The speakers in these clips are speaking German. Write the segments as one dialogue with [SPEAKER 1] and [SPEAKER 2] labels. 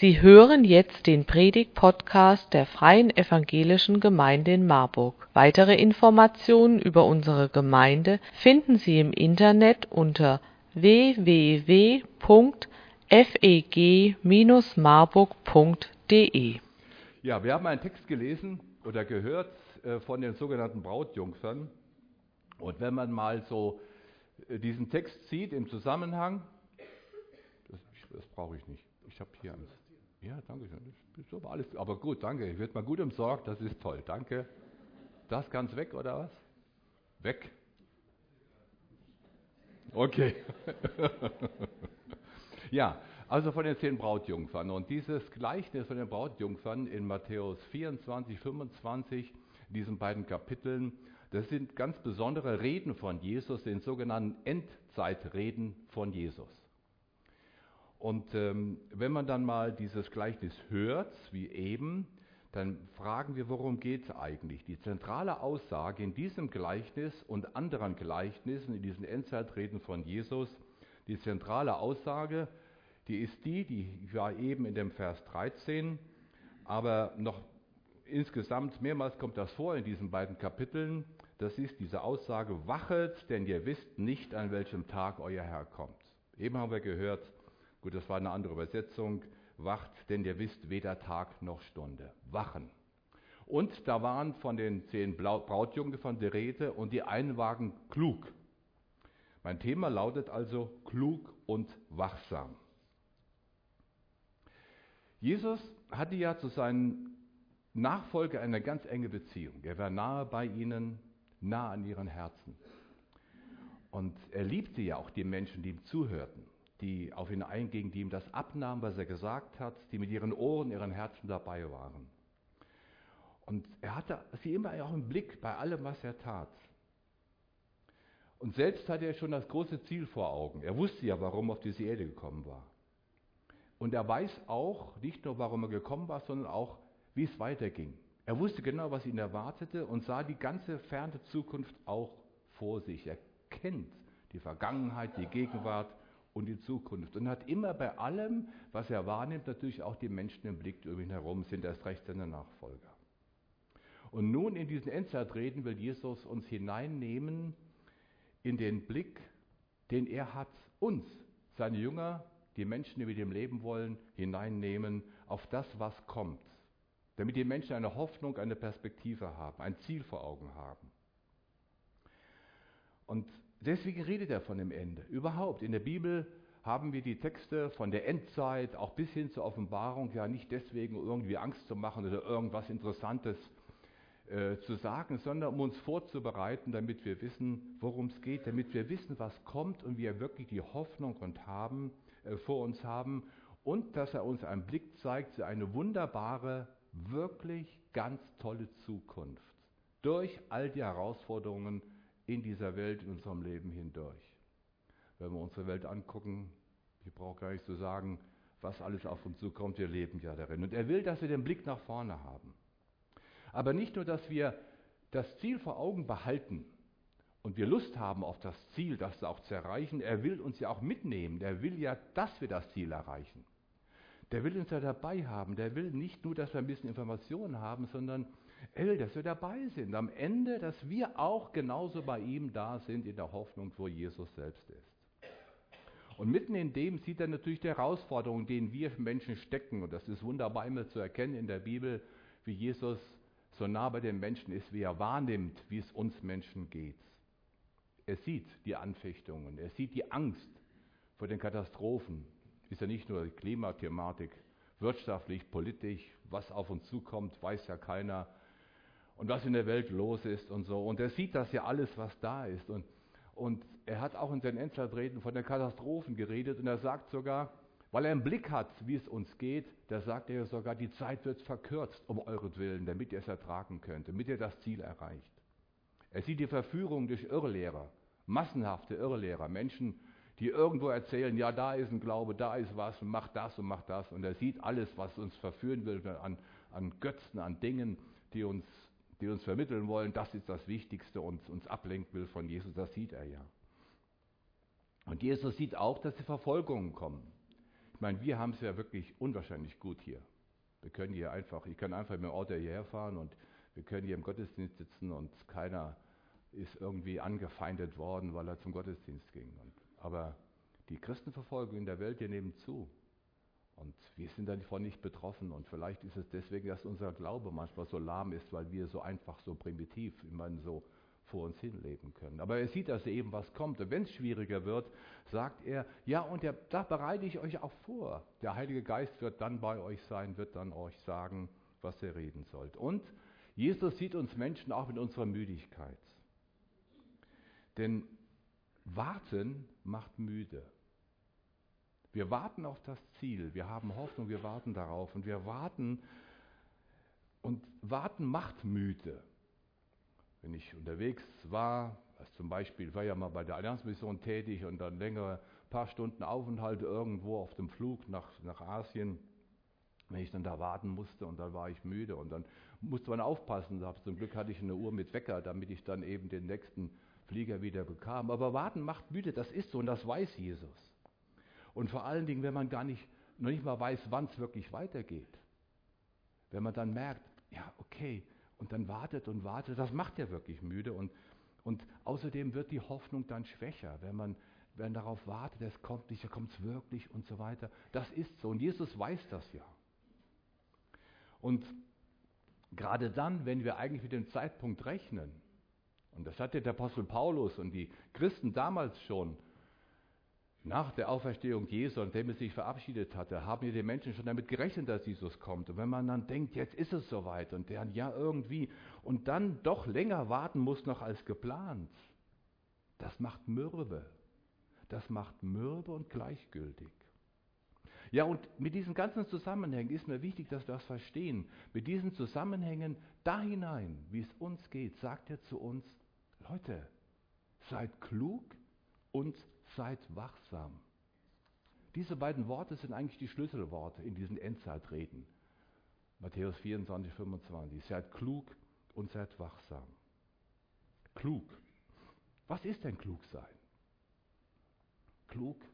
[SPEAKER 1] Sie hören jetzt den Predigt-Podcast der Freien Evangelischen Gemeinde in Marburg. Weitere Informationen über unsere Gemeinde finden Sie im Internet unter www.feg-marburg.de.
[SPEAKER 2] Ja, wir haben einen Text gelesen oder gehört äh, von den sogenannten Brautjungfern. Und wenn man mal so äh, diesen Text sieht im Zusammenhang, das, das brauche ich nicht. Ich habe hier eins. Ja, danke schön. Das ist aber, alles, aber gut, danke. Ich werde mal gut umsorgt. Das ist toll. Danke. Das ganz weg oder was? Weg. Okay. ja, also von den zehn Brautjungfern. Und dieses Gleichnis von den Brautjungfern in Matthäus 24, 25, in diesen beiden Kapiteln, das sind ganz besondere Reden von Jesus, den sogenannten Endzeitreden von Jesus. Und ähm, wenn man dann mal dieses Gleichnis hört, wie eben, dann fragen wir, worum geht es eigentlich? Die zentrale Aussage in diesem Gleichnis und anderen Gleichnissen, in diesen Endzeitreden von Jesus, die zentrale Aussage, die ist die, die war eben in dem Vers 13, aber noch insgesamt mehrmals kommt das vor in diesen beiden Kapiteln. Das ist diese Aussage, wachet, denn ihr wisst nicht, an welchem Tag euer Herr kommt. Eben haben wir gehört, Gut, das war eine andere Übersetzung. Wacht, denn ihr wisst weder Tag noch Stunde. Wachen. Und da waren von den zehn Brautjungen von der Rede und die einen waren klug. Mein Thema lautet also klug und wachsam. Jesus hatte ja zu seinen Nachfolgern eine ganz enge Beziehung. Er war nahe bei ihnen, nah an ihren Herzen. Und er liebte ja auch die Menschen, die ihm zuhörten die auf ihn eingingen, die ihm das abnahmen, was er gesagt hat, die mit ihren Ohren, ihren Herzen dabei waren. Und er hatte sie immer auch im Blick bei allem, was er tat. Und selbst hatte er schon das große Ziel vor Augen. Er wusste ja, warum er auf diese Erde gekommen war. Und er weiß auch nicht nur, warum er gekommen war, sondern auch, wie es weiterging. Er wusste genau, was ihn erwartete und sah die ganze ferne Zukunft auch vor sich. Er kennt die Vergangenheit, die Gegenwart und die Zukunft. Und hat immer bei allem, was er wahrnimmt, natürlich auch die Menschen im Blick um ihn herum, sind erst recht seine Nachfolger. Und nun in diesen Endzeitreden will Jesus uns hineinnehmen in den Blick, den er hat, uns, seine Jünger, die Menschen, die mit ihm leben wollen, hineinnehmen auf das, was kommt. Damit die Menschen eine Hoffnung, eine Perspektive haben, ein Ziel vor Augen haben. Und Deswegen redet er von dem Ende. Überhaupt, in der Bibel haben wir die Texte von der Endzeit auch bis hin zur Offenbarung ja nicht deswegen, irgendwie Angst zu machen oder irgendwas Interessantes äh, zu sagen, sondern um uns vorzubereiten, damit wir wissen, worum es geht, damit wir wissen, was kommt und wir wirklich die Hoffnung und haben, äh, vor uns haben und dass er uns einen Blick zeigt für eine wunderbare, wirklich ganz tolle Zukunft durch all die Herausforderungen, in dieser Welt, in unserem Leben hindurch. Wenn wir unsere Welt angucken, ich brauche gar nicht zu sagen, was alles auf uns zukommt, wir leben ja darin. Und er will, dass wir den Blick nach vorne haben. Aber nicht nur, dass wir das Ziel vor Augen behalten und wir Lust haben auf das Ziel, das auch zu erreichen, er will uns ja auch mitnehmen. Er will ja, dass wir das Ziel erreichen. Der will uns ja dabei haben. Der will nicht nur, dass wir ein bisschen Informationen haben, sondern er dass wir dabei sind. Am Ende, dass wir auch genauso bei ihm da sind in der Hoffnung, wo Jesus selbst ist. Und mitten in dem sieht er natürlich die Herausforderungen, denen wir Menschen stecken. Und das ist wunderbar immer zu erkennen in der Bibel, wie Jesus so nah bei den Menschen ist, wie er wahrnimmt, wie es uns Menschen geht. Er sieht die Anfechtungen, er sieht die Angst vor den Katastrophen. Ist ja nicht nur die Klimathematik, wirtschaftlich, politisch, was auf uns zukommt, weiß ja keiner und was in der Welt los ist und so. Und er sieht das ja alles, was da ist. Und, und er hat auch in seinen Endzeitreden von den Katastrophen geredet und er sagt sogar, weil er einen Blick hat, wie es uns geht, da sagt er sogar, die Zeit wird verkürzt um euretwillen, damit ihr es ertragen könnt, damit ihr das Ziel erreicht. Er sieht die Verführung durch Irrlehrer, massenhafte Irrlehrer, Menschen, die irgendwo erzählen, ja, da ist ein Glaube, da ist was und macht das und macht das. Und er sieht alles, was uns verführen will an, an Götzen, an Dingen, die uns die uns vermitteln wollen, das ist das Wichtigste und uns ablenken will von Jesus, das sieht er ja. Und Jesus sieht auch, dass die Verfolgungen kommen. Ich meine, wir haben es ja wirklich unwahrscheinlich gut hier. Wir können hier einfach, ich kann einfach mit dem Auto hierher fahren und wir können hier im Gottesdienst sitzen und keiner ist irgendwie angefeindet worden, weil er zum Gottesdienst ging. Und, aber die Christenverfolgung in der Welt, die nehmen zu. Und wir sind davon nicht betroffen. Und vielleicht ist es deswegen, dass unser Glaube manchmal so lahm ist, weil wir so einfach, so primitiv, immer so vor uns hin leben können. Aber er sieht, dass eben was kommt. Und wenn es schwieriger wird, sagt er, ja, und der, da bereite ich euch auch vor. Der Heilige Geist wird dann bei euch sein, wird dann euch sagen, was ihr reden sollt. Und Jesus sieht uns Menschen auch mit unserer Müdigkeit. Denn warten macht müde. Wir warten auf das Ziel, wir haben Hoffnung, wir warten darauf und wir warten und warten macht müde. Wenn ich unterwegs war, also zum Beispiel war ja mal bei der Allianzmission tätig und dann längere paar Stunden Aufenthalt irgendwo auf dem Flug nach, nach Asien, wenn ich dann da warten musste und dann war ich müde und dann musste man aufpassen. Zum Glück hatte ich eine Uhr mit Wecker, damit ich dann eben den nächsten Flieger wieder bekam. Aber warten macht müde, das ist so und das weiß Jesus. Und vor allen Dingen, wenn man gar nicht, noch nicht mal weiß, wann es wirklich weitergeht. Wenn man dann merkt, ja, okay, und dann wartet und wartet, das macht ja wirklich müde. Und, und außerdem wird die Hoffnung dann schwächer, wenn man, wenn darauf wartet, es kommt nicht, kommt es wirklich und so weiter. Das ist so. Und Jesus weiß das ja. Und gerade dann, wenn wir eigentlich mit dem Zeitpunkt rechnen, und das hatte der Apostel Paulus und die Christen damals schon, nach der Auferstehung Jesu, an dem er sich verabschiedet hatte, haben ja die Menschen schon damit gerechnet, dass Jesus kommt. Und wenn man dann denkt, jetzt ist es soweit und der ja irgendwie und dann doch länger warten muss noch als geplant, das macht mürbe. Das macht mürbe und gleichgültig. Ja, und mit diesen ganzen Zusammenhängen ist mir wichtig, dass wir das verstehen. Mit diesen Zusammenhängen da hinein, wie es uns geht, sagt er zu uns, Leute, seid klug und seid wachsam. Diese beiden Worte sind eigentlich die Schlüsselworte in diesen Endzeitreden. Matthäus 24, 25. Seid klug und seid wachsam. Klug. Was ist denn klug sein? Klug.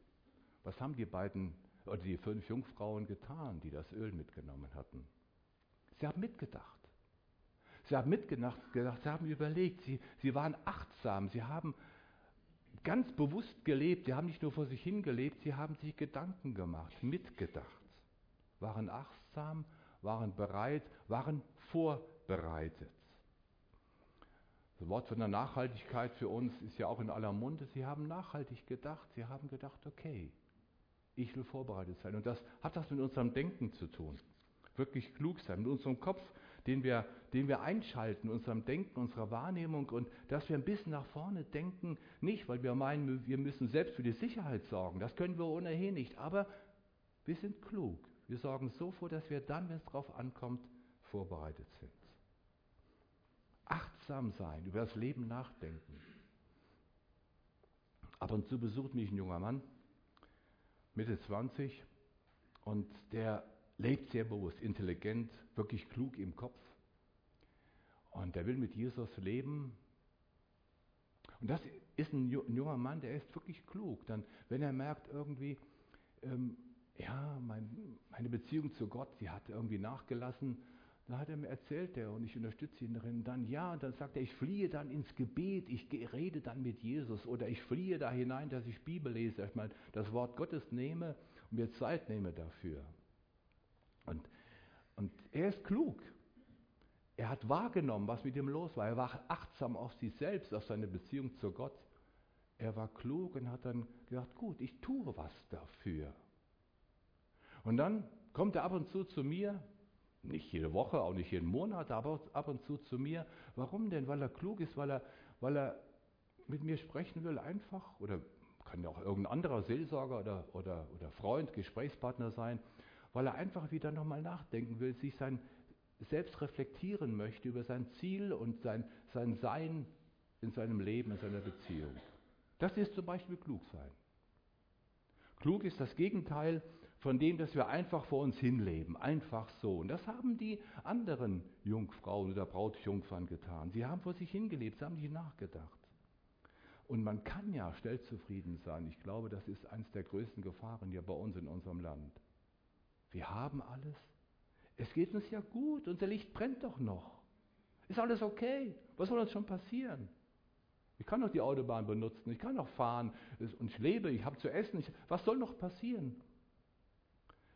[SPEAKER 2] Was haben die beiden oder die fünf Jungfrauen getan, die das Öl mitgenommen hatten? Sie haben mitgedacht. Sie haben mitgedacht, sie haben überlegt, sie, sie waren achtsam, sie haben ganz bewusst gelebt. Sie haben nicht nur vor sich hingelebt, sie haben sich Gedanken gemacht, mitgedacht, waren achtsam, waren bereit, waren vorbereitet. Das Wort von der Nachhaltigkeit für uns ist ja auch in aller Munde. Sie haben nachhaltig gedacht. Sie haben gedacht, okay, ich will vorbereitet sein. Und das hat das mit unserem Denken zu tun. Wirklich klug sein, mit unserem Kopf den wir, den wir einschalten, unserem Denken, unserer Wahrnehmung und dass wir ein bisschen nach vorne denken, nicht, weil wir meinen, wir müssen selbst für die Sicherheit sorgen, das können wir ohnehin nicht, aber wir sind klug. Wir sorgen so vor, dass wir dann, wenn es darauf ankommt, vorbereitet sind. Achtsam sein, über das Leben nachdenken. Ab und zu besucht mich ein junger Mann, Mitte 20, und der lebt sehr bewusst, intelligent, wirklich klug im Kopf. Und der will mit Jesus leben. Und das ist ein junger Mann, der ist wirklich klug. Dann, wenn er merkt irgendwie, ähm, ja, mein, meine Beziehung zu Gott, sie hat irgendwie nachgelassen, dann hat er mir erzählt, der, und ich unterstütze ihn darin, dann ja, und dann sagt er, ich fliehe dann ins Gebet, ich rede dann mit Jesus, oder ich fliehe da hinein, dass ich Bibel lese, ich meine, das Wort Gottes nehme und mir Zeit nehme dafür. Und, und er ist klug. Er hat wahrgenommen, was mit ihm los war. Er war achtsam auf sich selbst, auf seine Beziehung zu Gott. Er war klug und hat dann gesagt, gut, ich tue was dafür. Und dann kommt er ab und zu zu mir, nicht jede Woche, auch nicht jeden Monat, aber ab und zu zu mir. Warum denn? Weil er klug ist, weil er, weil er mit mir sprechen will, einfach, oder kann ja auch irgendein anderer Seelsorger oder, oder, oder Freund, Gesprächspartner sein, weil er einfach wieder nochmal nachdenken will, sich sein selbst reflektieren möchte über sein Ziel und sein, sein Sein in seinem Leben, in seiner Beziehung. Das ist zum Beispiel klug sein. Klug ist das Gegenteil von dem, dass wir einfach vor uns hinleben, einfach so. Und das haben die anderen Jungfrauen oder Brautjungfern getan. Sie haben vor sich hingelebt, sie haben nicht nachgedacht. Und man kann ja schnell zufrieden sein. Ich glaube, das ist eines der größten Gefahren hier bei uns in unserem Land. Wir haben alles. Es geht uns ja gut. Unser Licht brennt doch noch. Ist alles okay? Was soll uns schon passieren? Ich kann doch die Autobahn benutzen. Ich kann doch fahren. Und ich lebe. Ich habe zu essen. Ich, was soll noch passieren?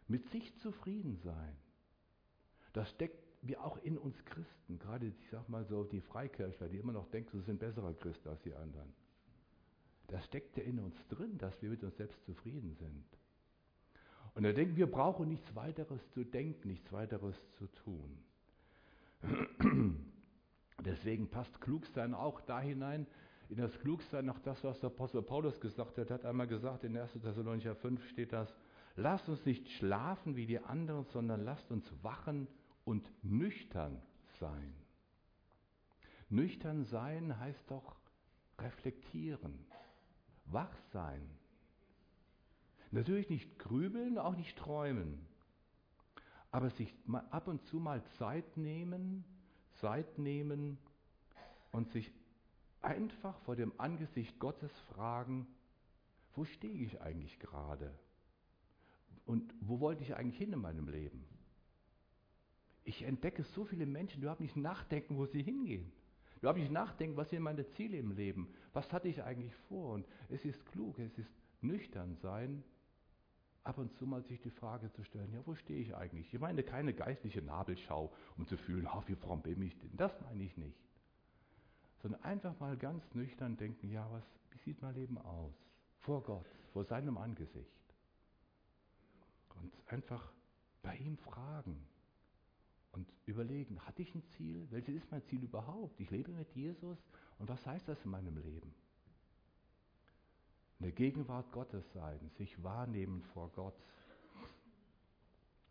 [SPEAKER 2] Mit sich zufrieden sein. Das steckt wir auch in uns Christen, gerade ich sag mal so die Freikirchler, die immer noch denken, sie sind besserer Christ als die anderen. Das steckt ja in uns drin, dass wir mit uns selbst zufrieden sind. Und da denken wir brauchen nichts weiteres zu denken, nichts weiteres zu tun. Deswegen passt Klugsein auch da hinein, in das Klugsein nach das, was der Apostel Paulus gesagt hat. Er hat einmal gesagt, in 1. Thessalonicher 5 steht das, lasst uns nicht schlafen wie die anderen, sondern lasst uns wachen und nüchtern sein. Nüchtern sein heißt doch reflektieren, wach sein. Natürlich nicht grübeln, auch nicht träumen, aber sich ab und zu mal Zeit nehmen, Zeit nehmen und sich einfach vor dem Angesicht Gottes fragen, wo stehe ich eigentlich gerade? Und wo wollte ich eigentlich hin in meinem Leben? Ich entdecke so viele Menschen, die überhaupt nicht nachdenken, wo sie hingehen. Die überhaupt nicht nachdenken, was sind meine Ziele im Leben? Was hatte ich eigentlich vor? Und es ist klug, es ist nüchtern sein, ab und zu mal sich die Frage zu stellen, ja, wo stehe ich eigentlich? Ich meine keine geistliche Nabelschau, um zu fühlen, ach, wie fromm bin ich denn? Das meine ich nicht. Sondern einfach mal ganz nüchtern denken, ja, was, wie sieht mein Leben aus? Vor Gott, vor seinem Angesicht. Und einfach bei ihm fragen, und überlegen, hatte ich ein Ziel? Welches ist mein Ziel überhaupt? Ich lebe mit Jesus und was heißt das in meinem Leben? In der Gegenwart Gottes sein, sich wahrnehmen vor Gott.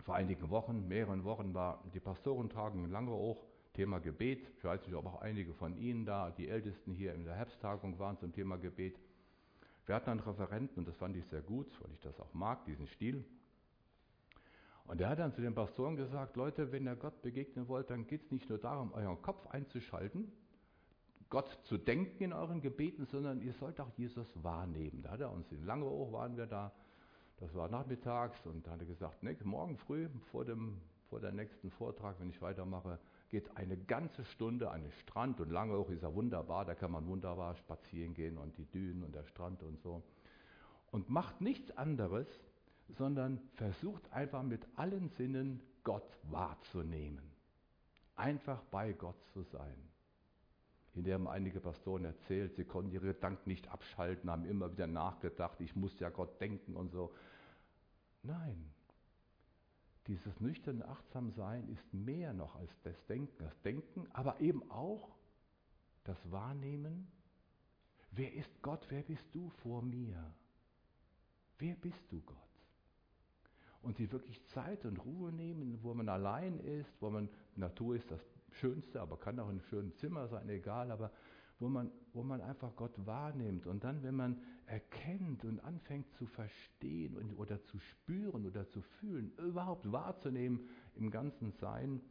[SPEAKER 2] Vor einigen Wochen, mehreren Wochen war die Pastorentagung in Langeoog, Thema Gebet. Ich weiß nicht, ob auch einige von Ihnen da, die Ältesten hier in der Herbsttagung waren zum Thema Gebet. Wir hatten einen Referenten und das fand ich sehr gut, weil ich das auch mag, diesen Stil. Und er hat dann zu den Pastoren gesagt, Leute, wenn ihr Gott begegnen wollt, dann geht es nicht nur darum, euren Kopf einzuschalten, Gott zu denken in euren Gebeten, sondern ihr sollt auch Jesus wahrnehmen. Da hat er uns in Langeoog waren wir da, das war nachmittags und da hat er gesagt, ne, morgen früh vor, dem, vor der nächsten Vortrag, wenn ich weitermache, geht eine ganze Stunde an den Strand und Langeoog ist ja wunderbar, da kann man wunderbar spazieren gehen und die Dünen und der Strand und so. Und macht nichts anderes, sondern versucht einfach mit allen Sinnen Gott wahrzunehmen. Einfach bei Gott zu sein. In der haben einige Pastoren erzählt, sie konnten ihre Gedanken nicht abschalten, haben immer wieder nachgedacht, ich muss ja Gott denken und so. Nein, dieses nüchterne Achtsamsein ist mehr noch als das Denken. Das Denken, aber eben auch das Wahrnehmen. Wer ist Gott? Wer bist du vor mir? Wer bist du Gott? und sich wirklich Zeit und Ruhe nehmen, wo man allein ist, wo man, Natur ist das Schönste, aber kann auch ein schönes Zimmer sein, egal, aber wo man, wo man einfach Gott wahrnimmt. Und dann, wenn man erkennt und anfängt zu verstehen und, oder zu spüren oder zu fühlen, überhaupt wahrzunehmen im ganzen Sein,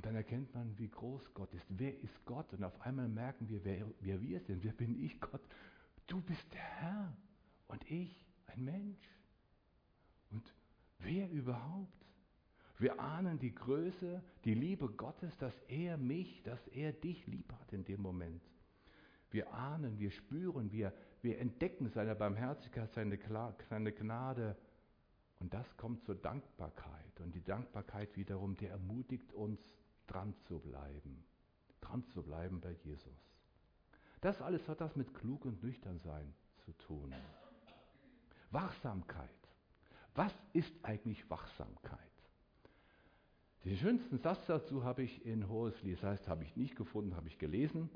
[SPEAKER 2] und dann erkennt man, wie groß Gott ist. Wer ist Gott? Und auf einmal merken wir, wer, wer wir sind. Wer bin ich, Gott? Du bist der Herr und ich, ein Mensch. Und wer überhaupt? Wir ahnen die Größe, die Liebe Gottes, dass er mich, dass er dich lieb hat in dem Moment. Wir ahnen, wir spüren, wir, wir entdecken seine Barmherzigkeit, seine, seine Gnade. Und das kommt zur Dankbarkeit. Und die Dankbarkeit wiederum, die ermutigt uns, dran zu bleiben. Dran zu bleiben bei Jesus. Das alles hat das mit klug und nüchtern sein zu tun. Wachsamkeit. Was ist eigentlich Wachsamkeit? Den schönsten Satz dazu habe ich in Hoheslied, das heißt, habe ich nicht gefunden, habe ich gelesen,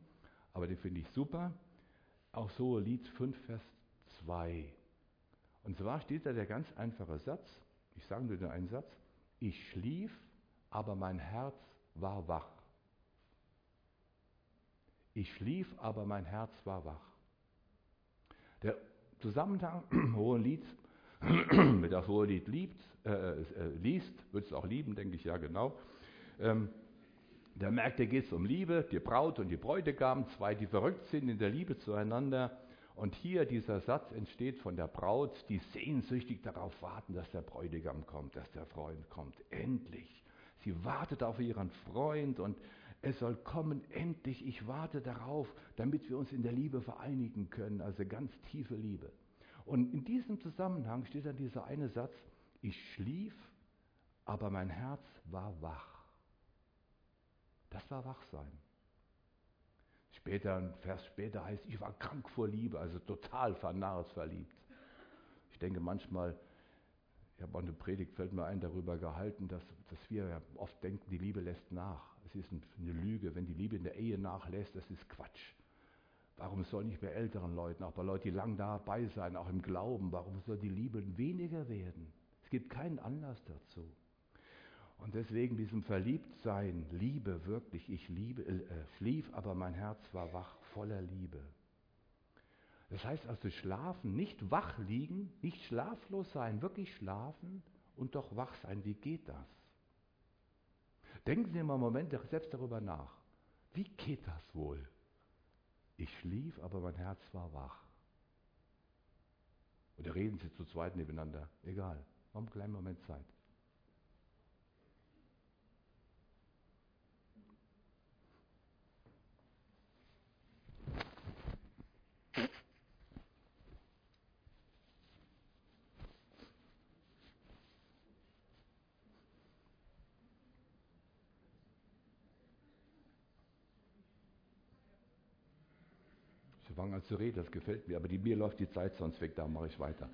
[SPEAKER 2] aber den finde ich super. Auch so Lied 5, Vers 2. Und zwar steht da der ganz einfache Satz, ich sage nur den einen Satz, ich schlief, aber mein Herz war wach. Ich schlief, aber mein Herz war wach. Der Zusammenhang Hohen Hohelied liebt, äh, äh, liest, wird es auch lieben, denke ich, ja genau. Ähm, Da merkt er, geht es um Liebe, die Braut und die Bräutigam, zwei, die verrückt sind in der Liebe zueinander. Und hier dieser Satz entsteht von der Braut, die sehnsüchtig darauf warten, dass der Bräutigam kommt, dass der Freund kommt. Endlich. Sie wartet auf ihren Freund und es soll kommen, endlich, ich warte darauf, damit wir uns in der Liebe vereinigen können, also ganz tiefe Liebe. Und in diesem Zusammenhang steht dann dieser eine Satz, ich schlief, aber mein Herz war wach. Das war Wachsein. Später, ein Vers später heißt, ich war krank vor Liebe, also total vernarrt verliebt. Ich denke manchmal, ich habe auch eine Predigt, fällt mir ein, darüber gehalten, dass, dass wir oft denken, die Liebe lässt nach. Es ist eine Lüge, wenn die Liebe in der Ehe nachlässt, das ist Quatsch. Warum soll nicht bei älteren Leuten, auch bei Leuten, die lang dabei sein, auch im Glauben, warum soll die Liebe weniger werden? Es gibt keinen Anlass dazu. Und deswegen diesem Verliebtsein, Liebe wirklich, ich liebe, äh, schlief, aber mein Herz war wach, voller Liebe. Das heißt also schlafen, nicht wach liegen, nicht schlaflos sein, wirklich schlafen und doch wach sein. Wie geht das? Denken Sie mal einen Moment selbst darüber nach. Wie geht das wohl? Ich schlief, aber mein Herz war wach. Oder reden Sie zu zweit nebeneinander? Egal. Haben einen kleinen Moment Zeit. Sie fangen an zu reden, das gefällt mir, aber die, mir läuft die Zeit sonst weg, da mache ich weiter.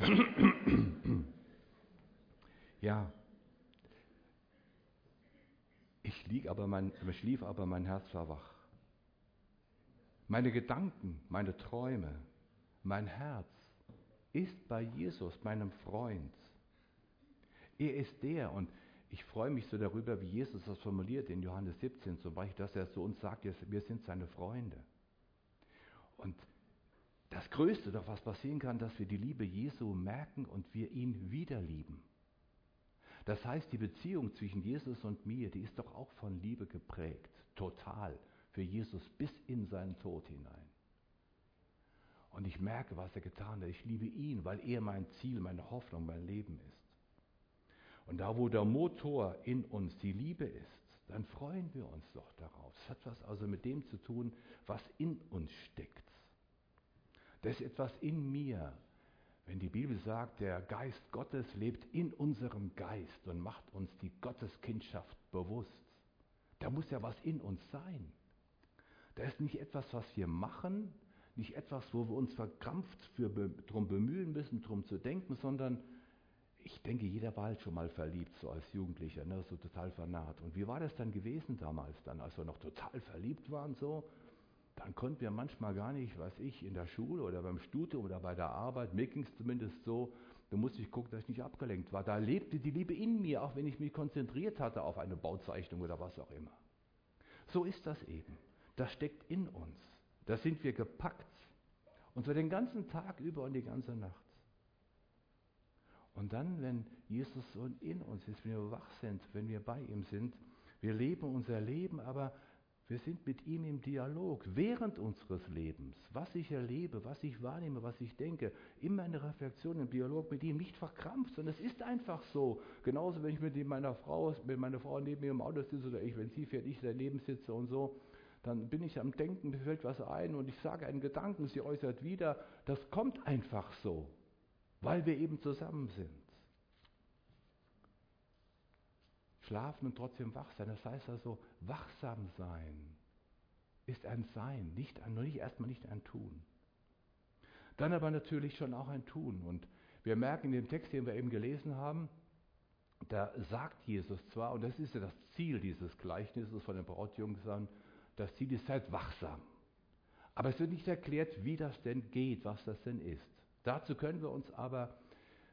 [SPEAKER 2] ja, ich, lieg aber mein, schlief, aber mein Herz war wach. Meine Gedanken, meine Träume, mein Herz ist bei Jesus, meinem Freund. Er ist der und ich freue mich so darüber, wie Jesus das formuliert in Johannes 17 zum Beispiel, dass er zu uns sagt, wir sind seine Freunde. Und das Größte doch, was passieren kann, dass wir die Liebe Jesu merken und wir ihn wieder lieben. Das heißt, die Beziehung zwischen Jesus und mir, die ist doch auch von Liebe geprägt, total, für Jesus bis in seinen Tod hinein. Und ich merke, was er getan hat. Ich liebe ihn, weil er mein Ziel, meine Hoffnung, mein Leben ist. Und da, wo der Motor in uns die Liebe ist, dann freuen wir uns doch darauf. Es hat was also mit dem zu tun, was in uns steckt. Da ist etwas in mir. Wenn die Bibel sagt, der Geist Gottes lebt in unserem Geist und macht uns die Gotteskindschaft bewusst, da muss ja was in uns sein. Da ist nicht etwas, was wir machen, nicht etwas, wo wir uns verkrampft für, drum bemühen müssen, drum zu denken, sondern ich denke, jeder war halt schon mal verliebt, so als Jugendlicher, ne, so total vernarrt. Und wie war das dann gewesen damals, dann, als wir noch total verliebt waren, so? Dann konnten wir manchmal gar nicht, weiß ich, in der Schule oder beim Studium oder bei der Arbeit, mir ging es zumindest so, da musste ich gucken, dass ich nicht abgelenkt war. Da lebte die Liebe in mir, auch wenn ich mich konzentriert hatte auf eine Bauzeichnung oder was auch immer. So ist das eben. Das steckt in uns. Da sind wir gepackt. Und so den ganzen Tag über und die ganze Nacht. Und dann, wenn Jesus so in uns ist, wenn wir wach sind, wenn wir bei ihm sind, wir leben unser Leben, aber wir sind mit ihm im Dialog während unseres Lebens. Was ich erlebe, was ich wahrnehme, was ich denke, immer eine Reflexion im Dialog mit ihm, nicht verkrampft, sondern es ist einfach so. Genauso, wenn ich mit meiner Frau, wenn meine Frau neben mir im Auto sitze oder ich, wenn sie fährt, ich daneben sitze und so, dann bin ich am Denken, mir fällt was ein und ich sage einen Gedanken, sie äußert wieder. Das kommt einfach so weil wir eben zusammen sind. Schlafen und trotzdem wach sein, das heißt also, wachsam sein ist ein Sein, nicht ein, nicht erstmal nicht ein Tun. Dann aber natürlich schon auch ein Tun. Und wir merken in dem Text, den wir eben gelesen haben, da sagt Jesus zwar, und das ist ja das Ziel dieses Gleichnisses von den Brautjungfern, das Ziel ist, seid wachsam. Aber es wird nicht erklärt, wie das denn geht, was das denn ist. Dazu können wir uns aber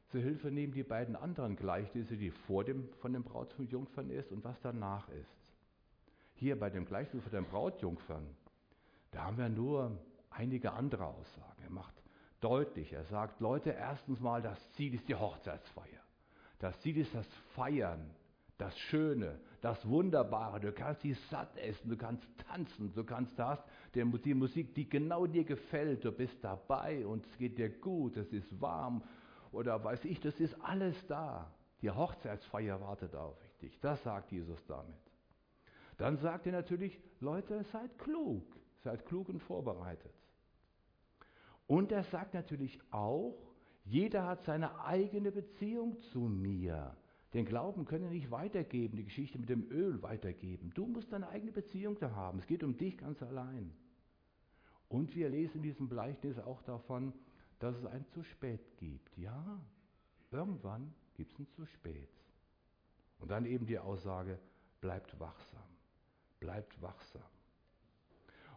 [SPEAKER 2] zur Hilfe nehmen die beiden anderen Gleichnisse, die vor dem von den Brautjungfern ist und was danach ist. Hier bei dem Gleichnis von den Brautjungfern, da haben wir nur einige andere Aussagen. Er macht deutlich, er sagt, Leute, erstens mal, das Ziel ist die Hochzeitsfeier. Das Ziel ist das Feiern das Schöne, das Wunderbare. Du kannst sie satt essen, du kannst tanzen, du kannst das, die Musik, die genau dir gefällt. Du bist dabei und es geht dir gut, es ist warm oder weiß ich, das ist alles da. Die Hochzeitsfeier wartet auf dich. Das sagt Jesus damit. Dann sagt er natürlich, Leute, seid klug, seid klug und vorbereitet. Und er sagt natürlich auch, jeder hat seine eigene Beziehung zu mir. Den Glauben können wir nicht weitergeben, die Geschichte mit dem Öl weitergeben. Du musst deine eigene Beziehung da haben. Es geht um dich ganz allein. Und wir lesen in diesem Gleichnis auch davon, dass es ein zu spät gibt. Ja, irgendwann gibt es ein zu spät. Und dann eben die Aussage, bleibt wachsam, bleibt wachsam.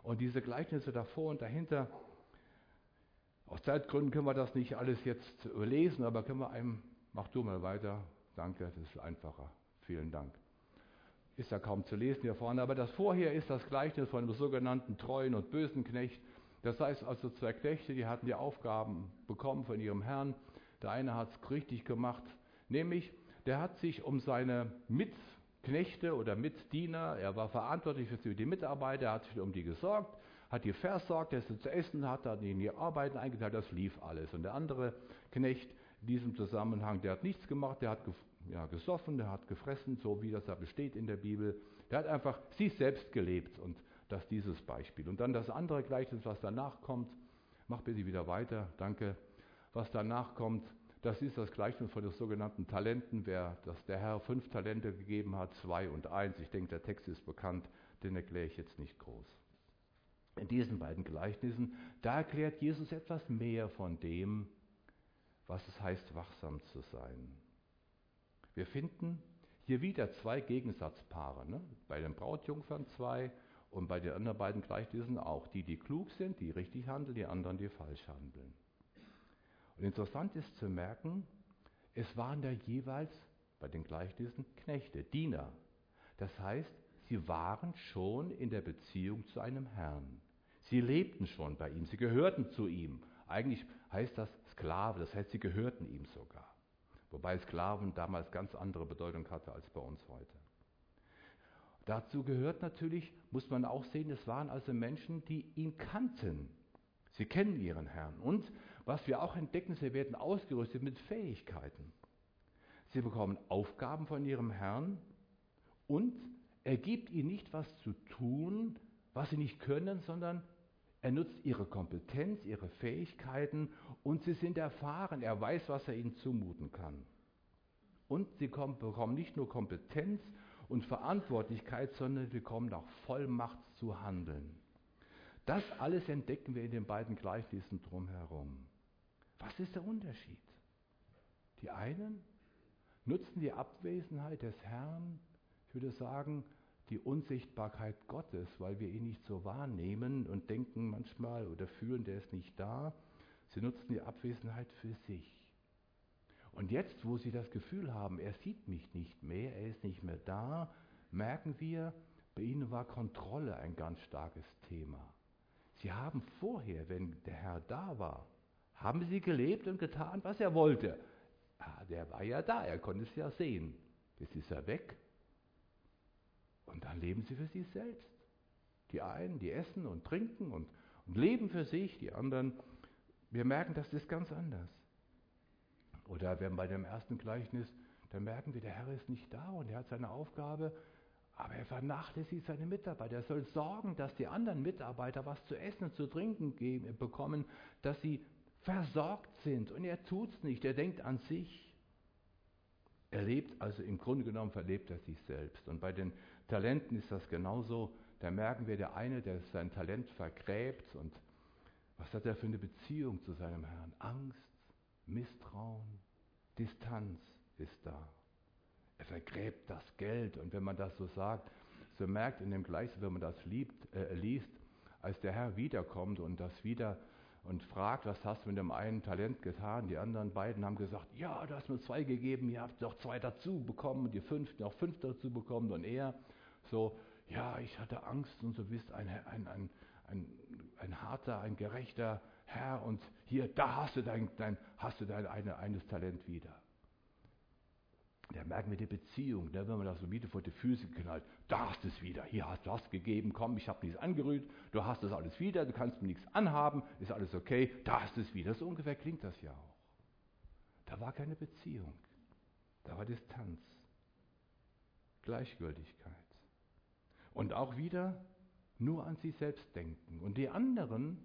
[SPEAKER 2] Und diese Gleichnisse davor und dahinter, aus Zeitgründen können wir das nicht alles jetzt lesen, aber können wir einem, mach du mal weiter, danke, das ist einfacher, vielen Dank. Ist ja kaum zu lesen hier vorne, aber das vorher ist das Gleichnis von dem sogenannten treuen und bösen Knecht. Das heißt also zwei Knechte, die hatten die Aufgaben bekommen von ihrem Herrn. Der eine hat es richtig gemacht, nämlich der hat sich um seine Mitknechte oder Mitdiener, er war verantwortlich für die Mitarbeiter, er hat sich um die gesorgt, hat die versorgt, dass sie zu essen hat, hat ihnen die Arbeiten eingeteilt, das lief alles. Und der andere Knecht in diesem Zusammenhang, der hat nichts gemacht, der hat ja, gesoffen, der hat gefressen, so wie das da besteht in der Bibel. Der hat einfach sich selbst gelebt und das dieses Beispiel. Und dann das andere Gleichnis, was danach kommt, mach bitte wieder weiter, danke. Was danach kommt, das ist das Gleichnis von den sogenannten Talenten, wer, dass der Herr fünf Talente gegeben hat, zwei und eins. Ich denke, der Text ist bekannt, den erkläre ich jetzt nicht groß. In diesen beiden Gleichnissen, da erklärt Jesus etwas mehr von dem, was es heißt, wachsam zu sein. Wir finden hier wieder zwei Gegensatzpaare, ne? bei den Brautjungfern zwei und bei den anderen beiden Gleichnissen auch. Die, die klug sind, die richtig handeln, die anderen, die falsch handeln. Und interessant ist zu merken, es waren da jeweils bei den Gleichnissen Knechte, Diener. Das heißt, sie waren schon in der Beziehung zu einem Herrn. Sie lebten schon bei ihm, sie gehörten zu ihm. Eigentlich heißt das Sklave, das heißt, sie gehörten ihm sogar. Wobei Sklaven damals ganz andere Bedeutung hatte als bei uns heute. Dazu gehört natürlich, muss man auch sehen, es waren also Menschen, die ihn kannten. Sie kennen ihren Herrn. Und was wir auch entdecken, sie werden ausgerüstet mit Fähigkeiten. Sie bekommen Aufgaben von ihrem Herrn und er gibt ihnen nicht was zu tun, was sie nicht können, sondern er nutzt ihre Kompetenz, ihre Fähigkeiten und sie sind erfahren. Er weiß, was er ihnen zumuten kann. Und sie bekommen nicht nur Kompetenz und Verantwortlichkeit, sondern sie bekommen auch Vollmacht zu handeln. Das alles entdecken wir in den beiden Gleichnissen drumherum. Was ist der Unterschied? Die einen nutzen die Abwesenheit des Herrn, ich würde sagen, die Unsichtbarkeit Gottes, weil wir ihn nicht so wahrnehmen und denken manchmal oder fühlen, der ist nicht da. Sie nutzen die Abwesenheit für sich. Und jetzt, wo sie das Gefühl haben, er sieht mich nicht mehr, er ist nicht mehr da, merken wir, bei ihnen war Kontrolle ein ganz starkes Thema. Sie haben vorher, wenn der Herr da war, haben sie gelebt und getan, was er wollte. Ah, der war ja da, er konnte es ja sehen. Jetzt ist er weg. Und dann leben sie für sich selbst. Die einen, die essen und trinken und, und leben für sich, die anderen, wir merken, das ist ganz anders. Oder wenn bei dem ersten Gleichnis, dann merken wir, der Herr ist nicht da und er hat seine Aufgabe, aber er vernachlässigt seine Mitarbeiter. Er soll sorgen, dass die anderen Mitarbeiter was zu essen und zu trinken geben, bekommen, dass sie versorgt sind. Und er tut es nicht, er denkt an sich. Er lebt, also im Grunde genommen verlebt er sich selbst. Und bei den Talenten ist das genauso. Da merken wir, der eine, der sein Talent vergräbt und was hat er für eine Beziehung zu seinem Herrn? Angst, Misstrauen, Distanz ist da. Er vergräbt das Geld und wenn man das so sagt, so merkt in dem Gleichnis, wenn man das liebt, äh, liest, als der Herr wiederkommt und das wieder und fragt, was hast du mit dem einen Talent getan? Die anderen beiden haben gesagt, ja, du hast mir zwei gegeben, ihr habt noch zwei dazu bekommen und die fünf noch fünf dazu bekommen und er so, ja, ich hatte Angst und so bist ein, ein, ein, ein, ein harter, ein gerechter Herr und hier, da hast du dein, dein, hast du dein eine, eines Talent wieder. Da merken wir die Beziehung, ne, wenn man das so wieder vor die Füße knallt. Da hast du es wieder, hier hast du was gegeben, komm, ich habe nichts angerührt, du hast das alles wieder, du kannst mir nichts anhaben, ist alles okay, da hast du es wieder. So ungefähr klingt das ja auch. Da war keine Beziehung, da war Distanz, Gleichgültigkeit. Und auch wieder nur an sich selbst denken. Und die anderen,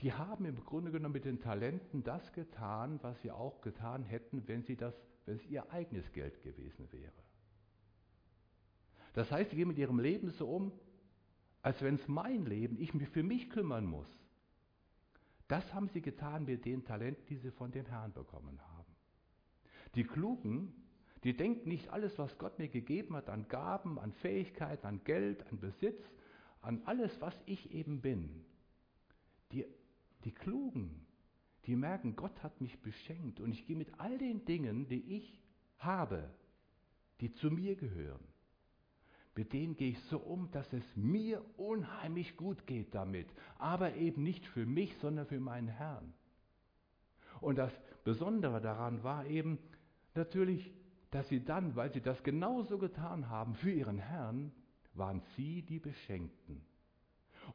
[SPEAKER 2] die haben im Grunde genommen mit den Talenten das getan, was sie auch getan hätten, wenn sie das wenn es ihr eigenes Geld gewesen wäre. Das heißt, sie gehen mit ihrem Leben so um, als wenn es mein Leben, ich mich für mich kümmern muss. Das haben sie getan mit den Talenten, die sie von dem Herrn bekommen haben. Die Klugen, die denken nicht alles, was Gott mir gegeben hat, an Gaben, an Fähigkeit, an Geld, an Besitz, an alles, was ich eben bin. Die, die Klugen, die merken, Gott hat mich beschenkt und ich gehe mit all den Dingen, die ich habe, die zu mir gehören, mit denen gehe ich so um, dass es mir unheimlich gut geht damit, aber eben nicht für mich, sondern für meinen Herrn. Und das Besondere daran war eben natürlich, dass sie dann, weil sie das genauso getan haben für ihren Herrn, waren sie die Beschenkten.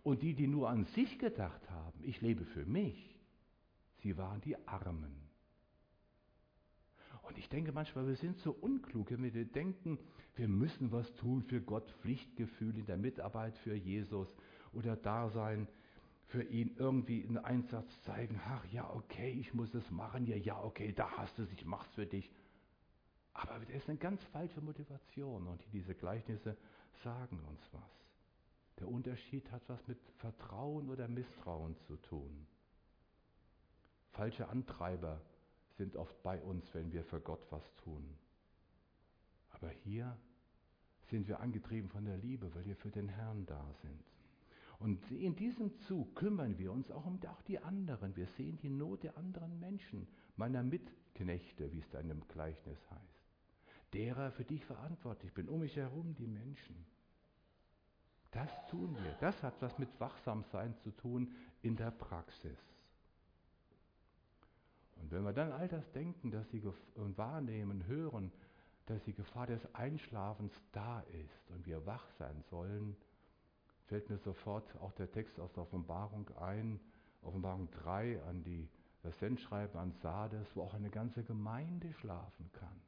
[SPEAKER 2] Und die, die nur an sich gedacht haben, ich lebe für mich, Sie waren die Armen. Und ich denke manchmal, wir sind so unklug, wenn wir denken, wir müssen was tun für Gott, Pflichtgefühl in der Mitarbeit für Jesus oder Dasein für ihn irgendwie einen Einsatz zeigen. Ach ja, okay, ich muss es machen. Ja, ja, okay, da hast du es, ich mach's für dich. Aber das ist eine ganz falsche Motivation und diese Gleichnisse sagen uns was. Der Unterschied hat was mit Vertrauen oder Misstrauen zu tun. Falsche Antreiber sind oft bei uns, wenn wir für Gott was tun. Aber hier sind wir angetrieben von der Liebe, weil wir für den Herrn da sind. Und in diesem Zug kümmern wir uns auch um auch die anderen. Wir sehen die Not der anderen Menschen, meiner Mitknechte, wie es da in dem Gleichnis heißt. Derer, für die ich verantwortlich bin, um mich herum die Menschen. Das tun wir. Das hat was mit Wachsamsein zu tun in der Praxis. Und wenn wir dann all das denken, dass sie und wahrnehmen, hören, dass die Gefahr des Einschlafens da ist und wir wach sein sollen, fällt mir sofort auch der Text aus der Offenbarung ein, Offenbarung 3 an die, das Sendschreiben an Sardes, wo auch eine ganze Gemeinde schlafen kann.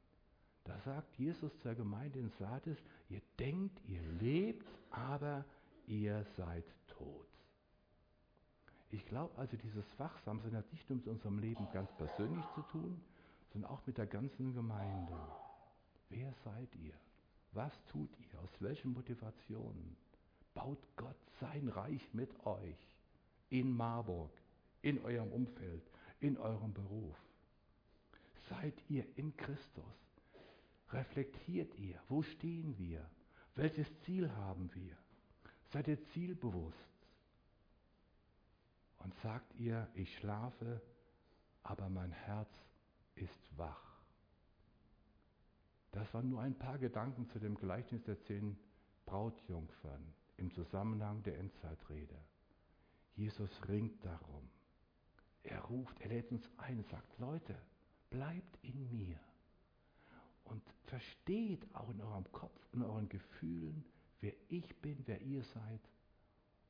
[SPEAKER 2] Da sagt Jesus zur Gemeinde in Sardes, ihr denkt, ihr lebt, aber ihr seid tot. Ich glaube also, dieses Wachsamsein hat nicht nur mit unserem Leben ganz persönlich zu tun, sondern auch mit der ganzen Gemeinde. Wer seid ihr? Was tut ihr? Aus welchen Motivationen? Baut Gott sein Reich mit euch in Marburg, in eurem Umfeld, in eurem Beruf? Seid ihr in Christus? Reflektiert ihr? Wo stehen wir? Welches Ziel haben wir? Seid ihr zielbewusst? und sagt ihr, ich schlafe, aber mein Herz ist wach. Das waren nur ein paar Gedanken zu dem Gleichnis der zehn Brautjungfern im Zusammenhang der Endzeitrede. Jesus ringt darum. Er ruft, er lädt uns ein, sagt, Leute, bleibt in mir und versteht auch in eurem Kopf, und euren Gefühlen, wer ich bin, wer ihr seid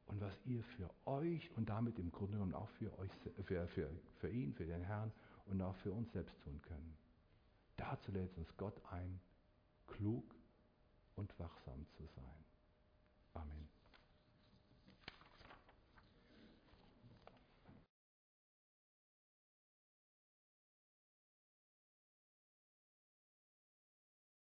[SPEAKER 2] und was ihr für euch und damit im Grunde genommen auch für, euch, für, für, für ihn, für den Herrn und auch für uns selbst tun können. Dazu lädt uns Gott ein, klug und wachsam zu sein. Amen.